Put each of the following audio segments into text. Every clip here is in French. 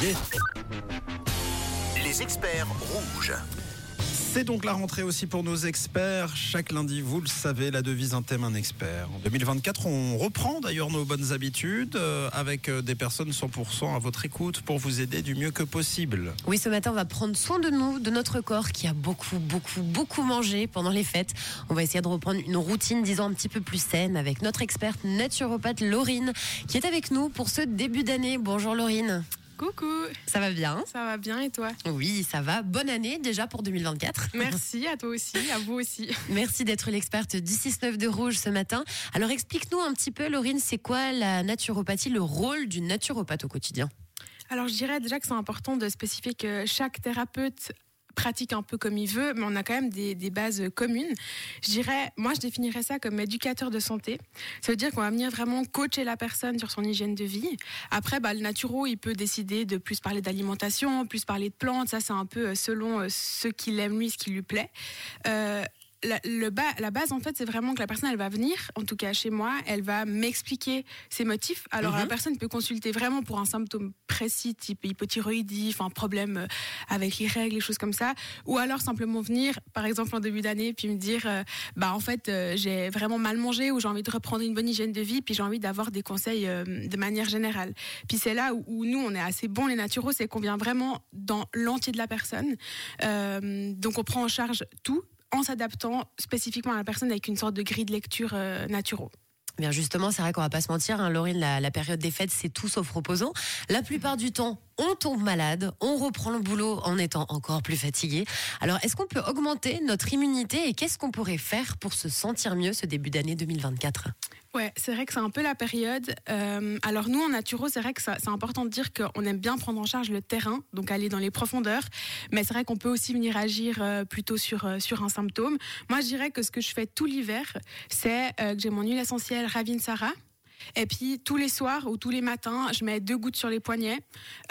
Les experts rouges. C'est donc la rentrée aussi pour nos experts. Chaque lundi, vous le savez, la devise un thème, un expert. En 2024, on reprend d'ailleurs nos bonnes habitudes euh, avec euh, des personnes 100% à votre écoute pour vous aider du mieux que possible. Oui, ce matin, on va prendre soin de nous, de notre corps qui a beaucoup, beaucoup, beaucoup mangé pendant les fêtes. On va essayer de reprendre une routine, disons, un petit peu plus saine avec notre experte naturopathe Laurine qui est avec nous pour ce début d'année. Bonjour Laurine. Coucou, Ça va bien ça va bien et toi Oui, ça va. Bonne année déjà pour 2024. Merci à toi aussi, à vous aussi. Merci d'être l'experte du 6-9 de Rouge ce matin. Alors explique-nous un petit peu, Laurine, c'est quoi la naturopathie, le rôle d'une naturopathe au quotidien? Alors je dirais déjà que c'est important de spécifier que chaque thérapeute pratique un peu comme il veut, mais on a quand même des, bases communes. Je dirais, moi je définirais ça comme éducateur de santé. Ça veut dire qu'on va venir vraiment coacher la personne sur son hygiène de vie. Après, bah, le naturo, il peut décider de plus parler d'alimentation, plus parler de plantes. Ça, c'est un peu euh, selon euh, ce qu'il aime lui, ce qui lui plaît. Euh, la, le bas, la base, en fait, c'est vraiment que la personne, elle va venir, en tout cas chez moi, elle va m'expliquer ses motifs. Alors, Mhm. la personne peut consulter vraiment pour un symptôme précis, type hypothyroïdie, enfin, problème euh, avec les règles, les choses comme ça. Ou alors simplement venir, par exemple, en début d'année, puis me dire, euh, bah, en fait, euh, j'ai vraiment mal mangé ou j'ai envie de reprendre une bonne hygiène de vie, puis j'ai envie d'avoir des conseils euh, de manière générale. Puis c'est là où, où nous, on est assez bons, les naturaux, c'est qu'on vient vraiment dans l'entier de la personne. Donc, on prend en charge tout en s'adaptant spécifiquement à la personne avec une sorte de grille de lecture euh, naturaux. Eh Bien justement, c'est vrai qu'on va pas se mentir, hein, Laurine, la, la période des fêtes, c'est tout sauf reposant. La plupart du temps, on tombe malade, on reprend le boulot en étant encore plus fatigué. Alors, est-ce qu'on peut augmenter notre immunité et qu'est-ce qu'on pourrait faire pour se sentir mieux ce début d'année 2024 Ouais, c'est vrai que c'est un peu la période. Euh, alors nous, en naturo, c'est vrai que c'est important de dire qu'on aime bien prendre en charge le terrain, donc aller dans les profondeurs. Mais c'est vrai qu'on peut aussi venir agir euh, plutôt sur, euh, sur un symptôme. Moi, je dirais que ce que je fais tout l'hiver, c'est que j'ai mon huile essentielle Ravine Sarah. Et puis tous les soirs ou tous les matins, je mets deux gouttes sur les poignets.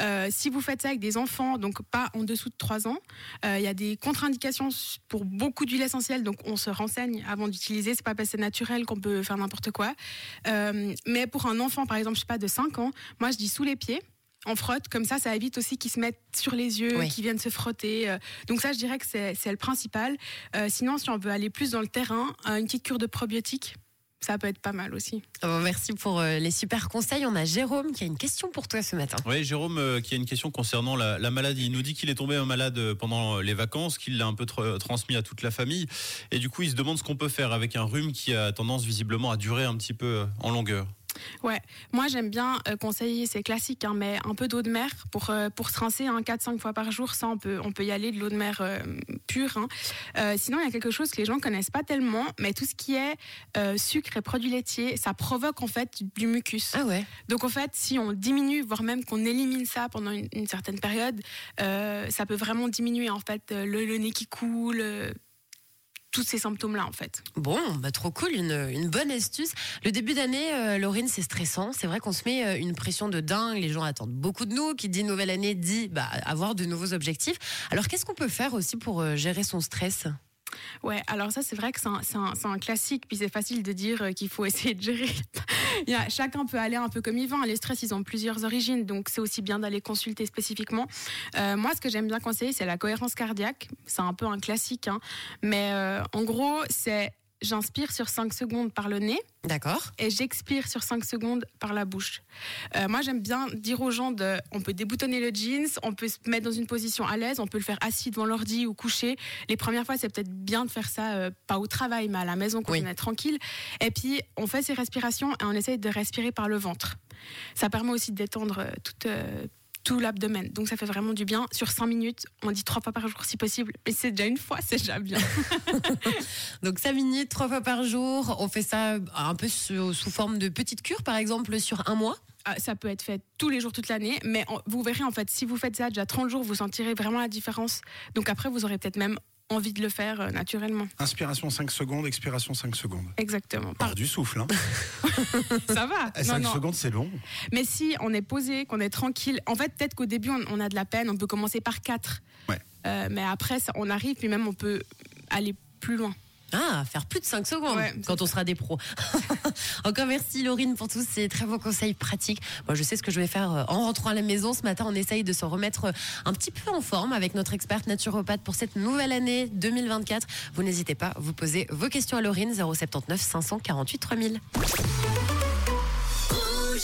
Euh, si vous faites ça avec des enfants, donc pas en dessous de 3 ans, euh, il y a des contre-indications pour beaucoup d'huile essentielle, donc on se renseigne avant d'utiliser. C'est pas parce que c'est naturel qu'on peut faire n'importe quoi. Euh, mais pour un enfant, par exemple, je sais pas de 5 ans, moi je dis sous les pieds. On frotte, comme ça, ça évite aussi qu'ils se mettent sur les yeux, Oui. qu'ils viennent se frotter. Donc ça, je dirais que c'est le principal. Euh, sinon, si on veut aller plus dans le terrain, une petite cure de probiotiques, ça peut être pas mal aussi. Oh, Merci pour euh, les super conseils. On a Jérôme qui a une question pour toi ce matin. Oui, Jérôme, euh, qui a une question concernant la, la maladie. Il nous dit qu'il est tombé malade euh, pendant les vacances, qu'il l'a un peu tr- transmis à toute la famille. Et du coup, il se demande ce qu'on peut faire avec un rhume qui a tendance visiblement à durer un petit peu en longueur. Ouais, moi j'aime bien euh, conseiller, c'est classique, hein, mais un peu d'eau de mer pour, euh, pour se rincer hein, 4-5 fois par jour, ça on peut, on peut y aller de l'eau de mer euh, pure. hein. Euh, sinon il y a quelque chose que les gens connaissent pas tellement, mais tout ce qui est euh, sucre et produits laitiers, ça provoque en fait du mucus. Ah ouais Donc en fait, si on diminue, voire même qu'on élimine ça pendant une, une certaine période, ça peut vraiment diminuer en fait le, le nez qui coule, tous ces symptômes-là en fait. Bon, bah trop cool, une, une bonne astuce. Le début d'année, euh, Laurine, c'est stressant. C'est vrai qu'on se met euh, une pression de dingue. Les gens attendent beaucoup de nous. Qui dit nouvelle année dit bah, avoir de nouveaux objectifs. Alors qu'est-ce qu'on peut faire aussi pour euh, gérer son stress? Ouais, alors ça c'est vrai que c'est un, c'est un- c'est un classique, puis c'est facile de dire euh, qu'il faut essayer de gérer. Chacun peut aller un peu comme il veut. hein. Les stress, ils ont plusieurs origines, donc c'est aussi bien d'aller consulter spécifiquement. Euh, moi, ce que j'aime bien conseiller, c'est la cohérence cardiaque. C'est un peu un classique, hein. mais euh, en gros, c'est j'inspire sur 5 secondes par le nez D'accord et j'expire sur 5 secondes par la bouche. Euh, moi, j'aime bien dire aux gens de, on peut déboutonner le jeans, on peut se mettre dans une position à l'aise, on peut le faire assis devant l'ordi ou couché. Les premières fois, c'est peut-être bien de faire ça, euh, pas au travail, mais à la maison quand Oui. on est tranquille. Et puis, on fait ces respirations et on essaye de respirer par le ventre. Ça permet aussi de détendre euh, toute, euh, tout l'abdomen. Donc, ça fait vraiment du bien. Sur 5 minutes, on dit trois fois par jour si possible. Mais c'est déjà une fois, c'est déjà bien. Donc 5 minutes, trois fois par jour. On fait ça un peu sous, sous forme de petite cure, par exemple, sur un mois? Ah, ça peut être fait tous les jours, toute l'année, mais vous verrez en fait, si vous faites ça déjà 30 jours, vous sentirez vraiment la différence. Donc après, vous aurez peut-être même envie de le faire euh, naturellement. Inspiration 5 secondes, expiration 5 secondes. Exactement. Par du souffle. Hein. Ça va. Eh, 5 secondes, c'est long. Mais si on est posé, qu'on est tranquille, en fait, peut-être qu'au début, on, a de la peine, on peut commencer par 4. Ouais. mais après, ça- on arrive, puis même on peut aller plus loin. Ah, faire plus de 5 secondes Ouais, quand on sera des pros. Encore merci Laurine pour tous ces très bons conseils pratiques. Moi, je sais ce que je vais faire euh, en rentrant à la maison. Ce matin, on essaye de se remettre euh, un petit peu en forme avec notre experte naturopathe pour cette nouvelle année 2024. Vous n'hésitez pas, vous posez vos questions à Laurine 079 548 3000.